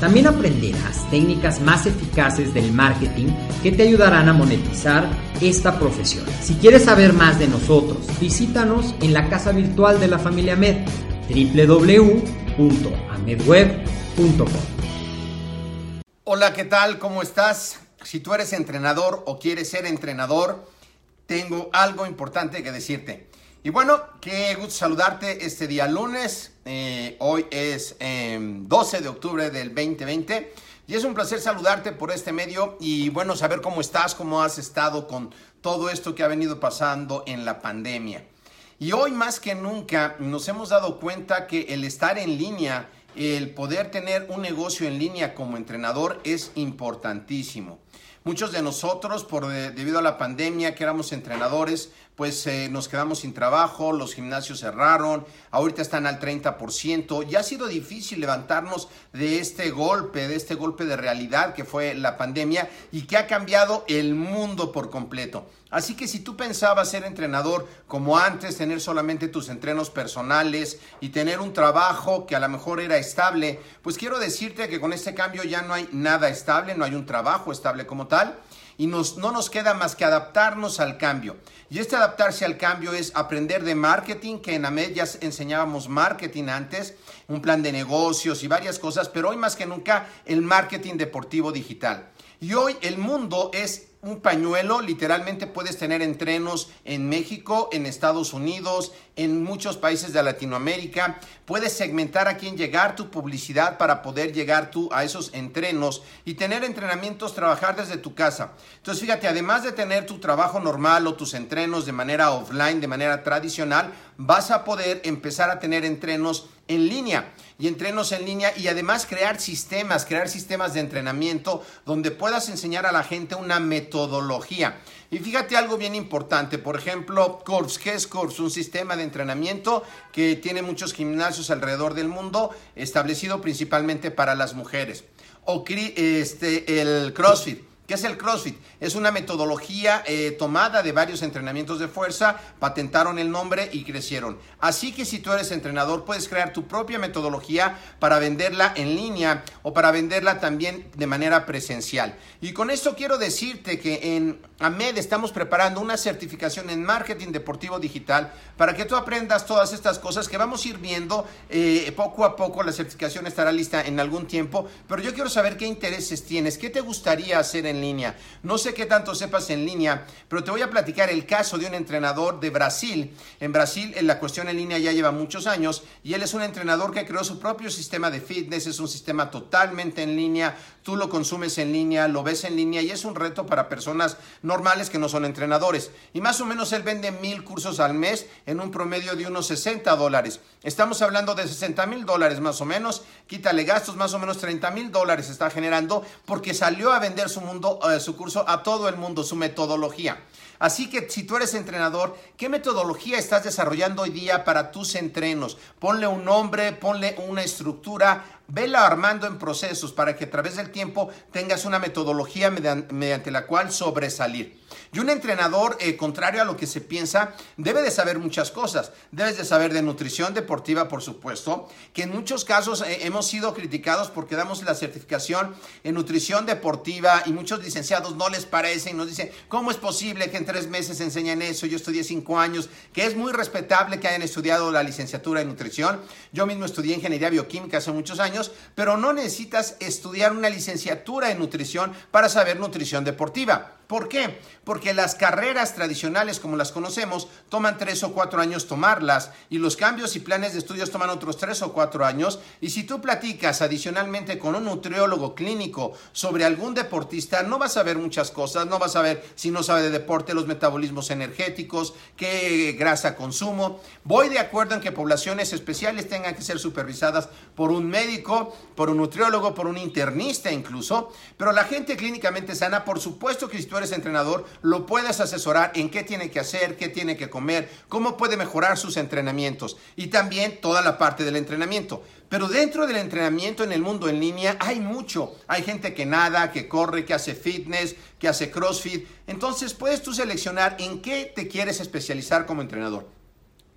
También aprenderás técnicas más eficaces del marketing que te ayudarán a monetizar esta profesión. Si quieres saber más de nosotros, visítanos en la casa virtual de la familia Med, www.amedweb.com. Hola, ¿qué tal? ¿Cómo estás? Si tú eres entrenador o quieres ser entrenador, tengo algo importante que decirte. Y bueno, qué gusto saludarte este día lunes. Eh, hoy es 12 em, de octubre del 2020. Y es un placer saludarte por este medio y bueno, saber cómo estás, cómo has estado con todo esto que ha venido pasando en la pandemia. Y hoy más que nunca nos hemos dado cuenta que el estar en línea, el poder tener un negocio en línea como entrenador es importantísimo. Muchos de nosotros, por debido a la pandemia, que éramos entrenadores, pues eh, nos quedamos sin trabajo, los gimnasios cerraron, ahorita están al 30%, ya ha sido difícil levantarnos de este golpe, de este golpe de realidad que fue la pandemia y que ha cambiado el mundo por completo. Así que si tú pensabas ser entrenador como antes, tener solamente tus entrenos personales y tener un trabajo que a lo mejor era estable, pues quiero decirte que con este cambio ya no hay nada estable, no hay un trabajo estable como tal y nos, no nos queda más que adaptarnos al cambio. Y este adaptarse al cambio es aprender de marketing, que en AMED ya enseñábamos marketing antes, un plan de negocios y varias cosas, pero hoy más que nunca el marketing deportivo digital. Y hoy el mundo es un pañuelo, literalmente puedes tener entrenos en México, en Estados Unidos, en muchos países de Latinoamérica. Puedes segmentar a quién llegar tu publicidad para poder llegar tú a esos entrenos y tener entrenamientos, trabajar desde tu casa. Entonces, fíjate, además de tener tu trabajo normal o tus entrenos de manera offline, de manera tradicional, vas a poder empezar a tener entrenos en línea y entrenos en línea y además crear sistemas, crear sistemas de entrenamiento donde puedas enseñar a la gente una metodología. Y fíjate algo bien importante, por ejemplo, Corps, ¿qué es Corps? Un sistema de entrenamiento que tiene muchos gimnasios alrededor del mundo, establecido principalmente para las mujeres. O este, el CrossFit ¿Qué es el CrossFit? Es una metodología eh, tomada de varios entrenamientos de fuerza, patentaron el nombre y crecieron. Así que si tú eres entrenador, puedes crear tu propia metodología para venderla en línea o para venderla también de manera presencial. Y con esto quiero decirte que en AMED estamos preparando una certificación en marketing deportivo digital para que tú aprendas todas estas cosas que vamos a ir viendo eh, poco a poco. La certificación estará lista en algún tiempo, pero yo quiero saber qué intereses tienes, qué te gustaría hacer en línea. No sé qué tanto sepas en línea, pero te voy a platicar el caso de un entrenador de Brasil. En Brasil la cuestión en línea ya lleva muchos años y él es un entrenador que creó su propio sistema de fitness, es un sistema totalmente en línea, tú lo consumes en línea, lo ves en línea y es un reto para personas normales que no son entrenadores. Y más o menos él vende mil cursos al mes en un promedio de unos 60 dólares. Estamos hablando de 60 mil dólares más o menos, quítale gastos, más o menos 30 mil dólares está generando porque salió a vender su mundo su curso a todo el mundo, su metodología. Así que si tú eres entrenador, ¿qué metodología estás desarrollando hoy día para tus entrenos? Ponle un nombre, ponle una estructura, vela armando en procesos para que a través del tiempo tengas una metodología mediante la cual sobresalir. Y un entrenador, eh, contrario a lo que se piensa, debe de saber muchas cosas. Debes de saber de nutrición deportiva, por supuesto, que en muchos casos eh, hemos sido criticados porque damos la certificación en nutrición deportiva y muchos licenciados no les parece y nos dicen, ¿cómo es posible que tres meses enseñen eso? Yo estudié cinco años, que es muy respetable que hayan estudiado la licenciatura en nutrición. Yo mismo estudié ingeniería bioquímica hace muchos años, pero no necesitas estudiar una licenciatura en nutrición para saber nutrición deportiva. ¿Por qué? Porque las carreras tradicionales como las conocemos toman tres o cuatro años tomarlas y los cambios y planes de estudios toman otros tres o cuatro años. Y si tú platicas adicionalmente con un nutriólogo clínico sobre algún deportista, no vas a ver muchas cosas, no vas a ver si no sabe de deporte, los metabolismos energéticos, qué grasa consumo. Voy de acuerdo en que poblaciones especiales tengan que ser supervisadas por un médico, por un nutriólogo, por un internista incluso, pero la gente clínicamente sana, por supuesto que si tú eres entrenador, lo puedes asesorar en qué tiene que hacer, qué tiene que comer, cómo puede mejorar sus entrenamientos y también toda la parte del entrenamiento. Pero dentro del entrenamiento en el mundo en línea hay mucho. Hay gente que nada, que corre, que hace fitness, que hace crossfit. Entonces puedes tú seleccionar en qué te quieres especializar como entrenador.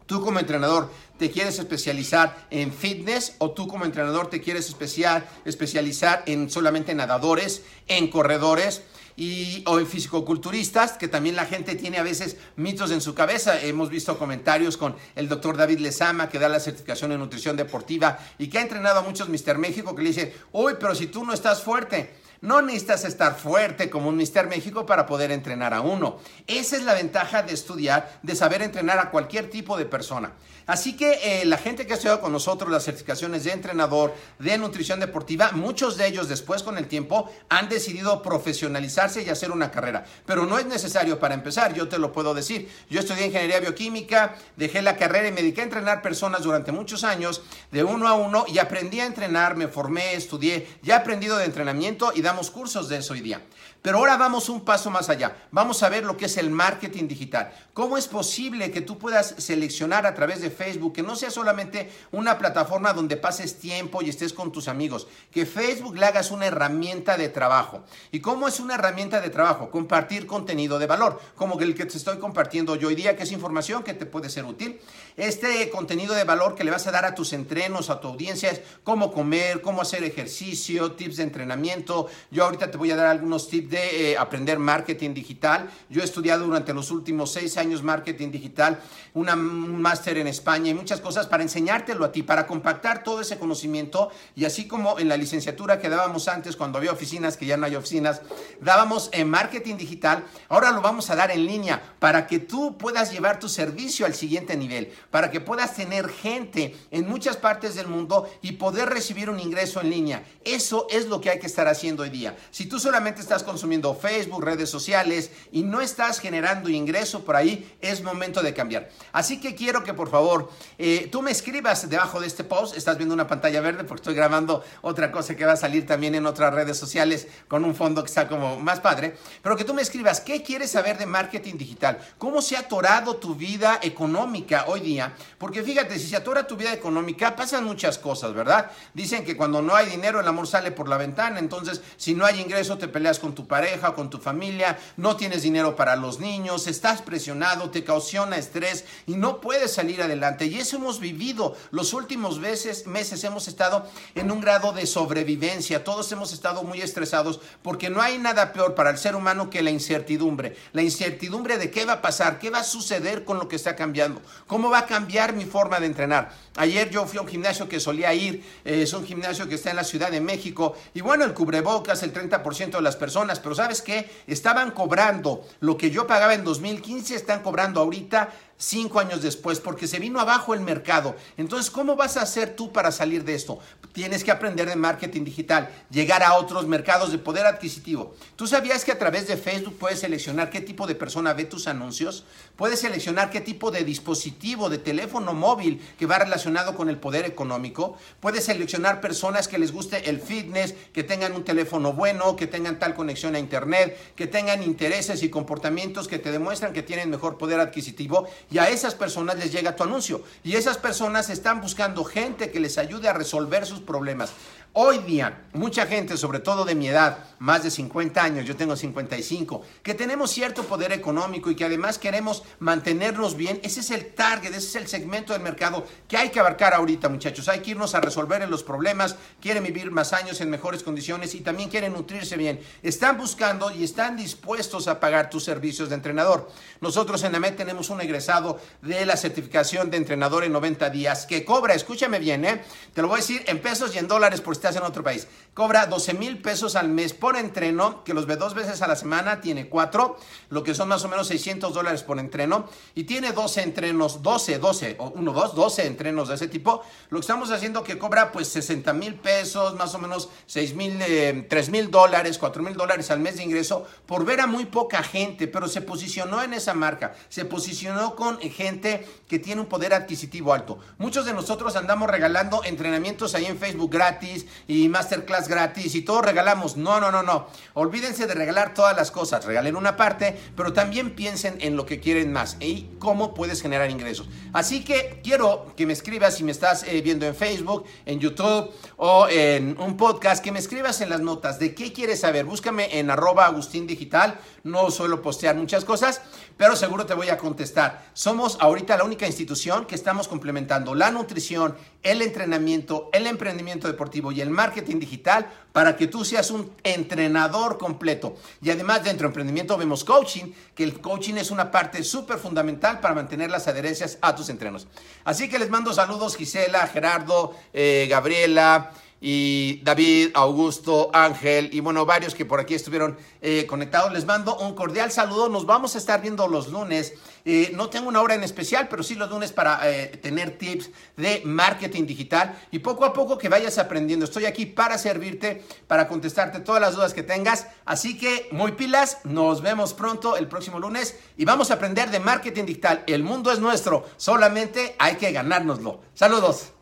Tú como entrenador te quieres especializar en fitness o tú como entrenador te quieres especial, especializar en solamente nadadores, en corredores y, o fisicoculturistas, que también la gente tiene a veces mitos en su cabeza. Hemos visto comentarios con el doctor David Lezama, que da la certificación en nutrición deportiva y que ha entrenado a muchos Mister México, que le dice, uy, pero si tú no estás fuerte, no necesitas estar fuerte como un Mister México para poder entrenar a uno. Esa es la ventaja de estudiar, de saber entrenar a cualquier tipo de persona. Así que eh, la gente que ha estudiado con nosotros las certificaciones de entrenador, de nutrición deportiva, muchos de ellos después con el tiempo han decidido profesionalizarse y hacer una carrera. Pero no es necesario para empezar, yo te lo puedo decir. Yo estudié ingeniería bioquímica, dejé la carrera y me dediqué a entrenar personas durante muchos años, de uno a uno, y aprendí a entrenar, me formé, estudié, ya he aprendido de entrenamiento y damos cursos de eso hoy día. Pero ahora vamos un paso más allá. Vamos a ver lo que es el marketing digital. ¿Cómo es posible que tú puedas seleccionar a través de Facebook, que no sea solamente una plataforma donde pases tiempo y estés con tus amigos, que Facebook le hagas una herramienta de trabajo. ¿Y cómo es una herramienta de trabajo? Compartir contenido de valor, como el que te estoy compartiendo yo hoy día, que es información que te puede ser útil. Este contenido de valor que le vas a dar a tus entrenos, a tu audiencia, es cómo comer, cómo hacer ejercicio, tips de entrenamiento. Yo ahorita te voy a dar algunos tips de eh, aprender marketing digital. Yo he estudiado durante los últimos seis años marketing digital, una, un máster en España y muchas cosas para enseñártelo a ti, para compactar todo ese conocimiento y así como en la licenciatura que dábamos antes cuando había oficinas, que ya no hay oficinas, dábamos en marketing digital, ahora lo vamos a dar en línea para que tú puedas llevar tu servicio al siguiente nivel, para que puedas tener gente en muchas partes del mundo y poder recibir un ingreso en línea. Eso es lo que hay que estar haciendo hoy día. Si tú solamente estás con consumiendo Facebook, redes sociales y no estás generando ingreso por ahí, es momento de cambiar. Así que quiero que por favor eh, tú me escribas debajo de este post, estás viendo una pantalla verde porque estoy grabando otra cosa que va a salir también en otras redes sociales con un fondo que está como más padre, pero que tú me escribas qué quieres saber de marketing digital, cómo se ha atorado tu vida económica hoy día, porque fíjate, si se atora tu vida económica pasan muchas cosas, ¿verdad? Dicen que cuando no hay dinero el amor sale por la ventana, entonces si no hay ingreso te peleas con tu pareja, con tu familia, no tienes dinero para los niños, estás presionado, te causona estrés y no puedes salir adelante. Y eso hemos vivido. Los últimos meses, meses hemos estado en un grado de sobrevivencia. Todos hemos estado muy estresados porque no hay nada peor para el ser humano que la incertidumbre. La incertidumbre de qué va a pasar, qué va a suceder con lo que está cambiando, cómo va a cambiar mi forma de entrenar. Ayer yo fui a un gimnasio que solía ir, eh, es un gimnasio que está en la Ciudad de México y bueno, el cubrebocas, el 30% de las personas pero ¿sabes qué? Estaban cobrando lo que yo pagaba en 2015, están cobrando ahorita cinco años después porque se vino abajo el mercado. Entonces, ¿cómo vas a hacer tú para salir de esto? Tienes que aprender de marketing digital, llegar a otros mercados de poder adquisitivo. ¿Tú sabías que a través de Facebook puedes seleccionar qué tipo de persona ve tus anuncios? Puedes seleccionar qué tipo de dispositivo, de teléfono móvil que va relacionado con el poder económico. Puedes seleccionar personas que les guste el fitness, que tengan un teléfono bueno, que tengan tal conexión a internet, que tengan intereses y comportamientos que te demuestran que tienen mejor poder adquisitivo y a esas personas les llega tu anuncio. Y esas personas están buscando gente que les ayude a resolver sus problemas. Hoy día, mucha gente, sobre todo de mi edad, más de 50 años, yo tengo 55, que tenemos cierto poder económico y que además queremos mantenernos bien, ese es el target, ese es el segmento del mercado que hay que abarcar ahorita, muchachos. Hay que irnos a resolver los problemas, quieren vivir más años en mejores condiciones y también quieren nutrirse bien. Están buscando y están dispuestos a pagar tus servicios de entrenador. Nosotros en AMED tenemos un egresado de la certificación de entrenador en 90 días que cobra, escúchame bien, ¿eh? te lo voy a decir en pesos y en dólares por estás en otro país. Cobra 12 mil pesos al mes por entreno, que los ve dos veces a la semana, tiene cuatro, lo que son más o menos 600 dólares por entreno, y tiene 12 entrenos, 12, 12, o 1, 2, 12 entrenos de ese tipo. Lo que estamos haciendo que cobra pues 60 mil pesos, más o menos 6 mil, eh, 3 mil dólares, 4 mil dólares al mes de ingreso, por ver a muy poca gente, pero se posicionó en esa marca, se posicionó con gente que tiene un poder adquisitivo alto. Muchos de nosotros andamos regalando entrenamientos ahí en Facebook gratis, y masterclass gratis y todo regalamos. No, no, no, no. Olvídense de regalar todas las cosas. Regalen una parte, pero también piensen en lo que quieren más y cómo puedes generar ingresos. Así que quiero que me escribas si me estás eh, viendo en Facebook, en YouTube o en un podcast, que me escribas en las notas de qué quieres saber. Búscame en arroba Agustín Digital. No suelo postear muchas cosas, pero seguro te voy a contestar. Somos ahorita la única institución que estamos complementando la nutrición, el entrenamiento, el emprendimiento deportivo y el marketing digital para que tú seas un entrenador completo. Y además dentro de emprendimiento vemos coaching, que el coaching es una parte súper fundamental para mantener las adherencias a tus entrenos. Así que les mando saludos Gisela, Gerardo, eh, Gabriela y David, Augusto, Ángel y bueno, varios que por aquí estuvieron eh, conectados. Les mando un cordial saludo. Nos vamos a estar viendo los lunes. Eh, no tengo una hora en especial, pero sí los lunes para eh, tener tips de marketing digital y poco a poco que vayas aprendiendo. Estoy aquí para servirte, para contestarte todas las dudas que tengas. Así que muy pilas, nos vemos pronto el próximo lunes y vamos a aprender de marketing digital. El mundo es nuestro, solamente hay que ganárnoslo. Saludos.